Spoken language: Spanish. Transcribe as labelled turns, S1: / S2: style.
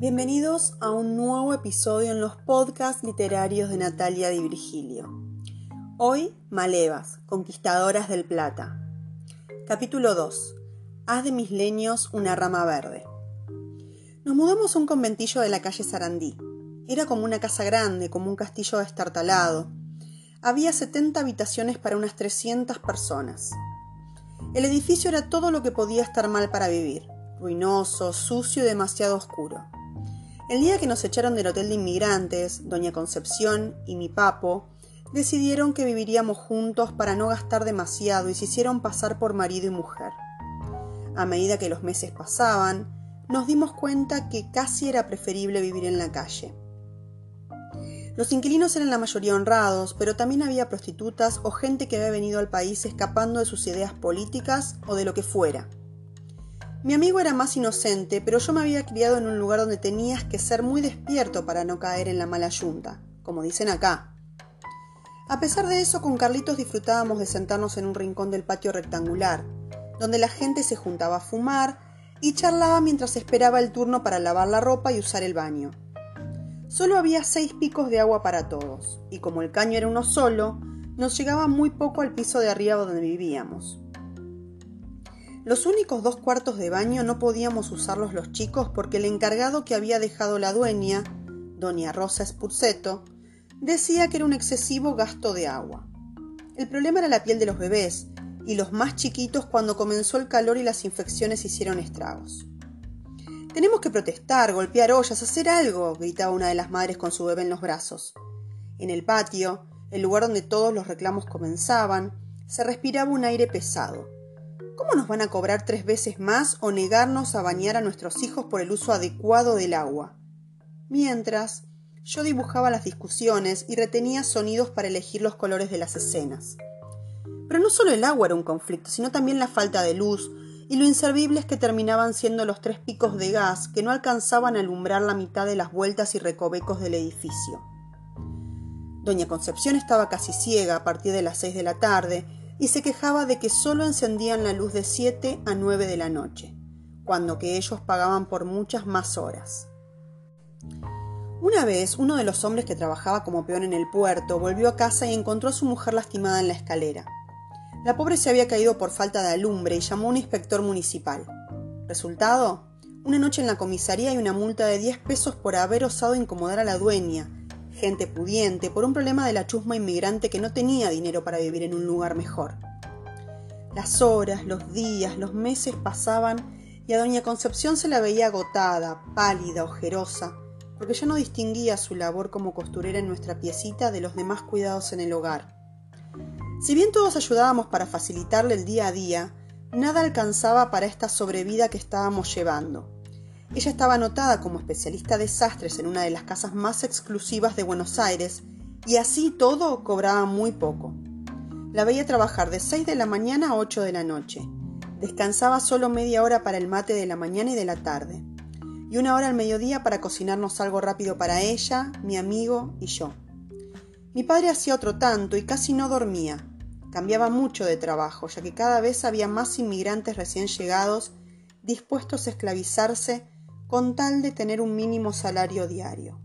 S1: Bienvenidos a un nuevo episodio en los podcasts literarios de Natalia Di Virgilio. Hoy, Malevas, Conquistadoras del Plata. Capítulo 2. Haz de mis leños una rama verde. Nos mudamos a un conventillo de la calle Sarandí. Era como una casa grande, como un castillo destartalado. Había 70 habitaciones para unas 300 personas. El edificio era todo lo que podía estar mal para vivir, ruinoso, sucio y demasiado oscuro. El día que nos echaron del hotel de inmigrantes, doña Concepción y mi papo decidieron que viviríamos juntos para no gastar demasiado y se hicieron pasar por marido y mujer. A medida que los meses pasaban, nos dimos cuenta que casi era preferible vivir en la calle. Los inquilinos eran la mayoría honrados, pero también había prostitutas o gente que había venido al país escapando de sus ideas políticas o de lo que fuera. Mi amigo era más inocente, pero yo me había criado en un lugar donde tenías que ser muy despierto para no caer en la mala yunta, como dicen acá. A pesar de eso, con Carlitos disfrutábamos de sentarnos en un rincón del patio rectangular, donde la gente se juntaba a fumar y charlaba mientras esperaba el turno para lavar la ropa y usar el baño. Solo había seis picos de agua para todos, y como el caño era uno solo, nos llegaba muy poco al piso de arriba donde vivíamos. Los únicos dos cuartos de baño no podíamos usarlos los chicos porque el encargado que había dejado la dueña, doña Rosa Spurceto, decía que era un excesivo gasto de agua. El problema era la piel de los bebés y los más chiquitos cuando comenzó el calor y las infecciones hicieron estragos. Tenemos que protestar, golpear ollas, hacer algo, gritaba una de las madres con su bebé en los brazos. En el patio, el lugar donde todos los reclamos comenzaban, se respiraba un aire pesado ¿Cómo nos van a cobrar tres veces más o negarnos a bañar a nuestros hijos por el uso adecuado del agua? Mientras, yo dibujaba las discusiones y retenía sonidos para elegir los colores de las escenas. Pero no solo el agua era un conflicto, sino también la falta de luz y lo inservibles que terminaban siendo los tres picos de gas que no alcanzaban a alumbrar la mitad de las vueltas y recovecos del edificio. Doña Concepción estaba casi ciega a partir de las seis de la tarde y se quejaba de que solo encendían la luz de 7 a 9 de la noche, cuando que ellos pagaban por muchas más horas. Una vez, uno de los hombres que trabajaba como peón en el puerto volvió a casa y encontró a su mujer lastimada en la escalera. La pobre se había caído por falta de alumbre y llamó a un inspector municipal. Resultado, una noche en la comisaría y una multa de 10 pesos por haber osado incomodar a la dueña, gente pudiente, por un problema de la chusma inmigrante que no tenía dinero para vivir en un lugar mejor. Las horas, los días, los meses pasaban y a doña Concepción se la veía agotada, pálida, ojerosa, porque ya no distinguía su labor como costurera en nuestra piecita de los demás cuidados en el hogar. Si bien todos ayudábamos para facilitarle el día a día, nada alcanzaba para esta sobrevida que estábamos llevando. Ella estaba anotada como especialista de sastres en una de las casas más exclusivas de Buenos Aires y así todo cobraba muy poco. La veía trabajar de 6 de la mañana a 8 de la noche. Descansaba solo media hora para el mate de la mañana y de la tarde. Y una hora al mediodía para cocinarnos algo rápido para ella, mi amigo y yo. Mi padre hacía otro tanto y casi no dormía. Cambiaba mucho de trabajo, ya que cada vez había más inmigrantes recién llegados dispuestos a esclavizarse con tal de tener un mínimo salario diario.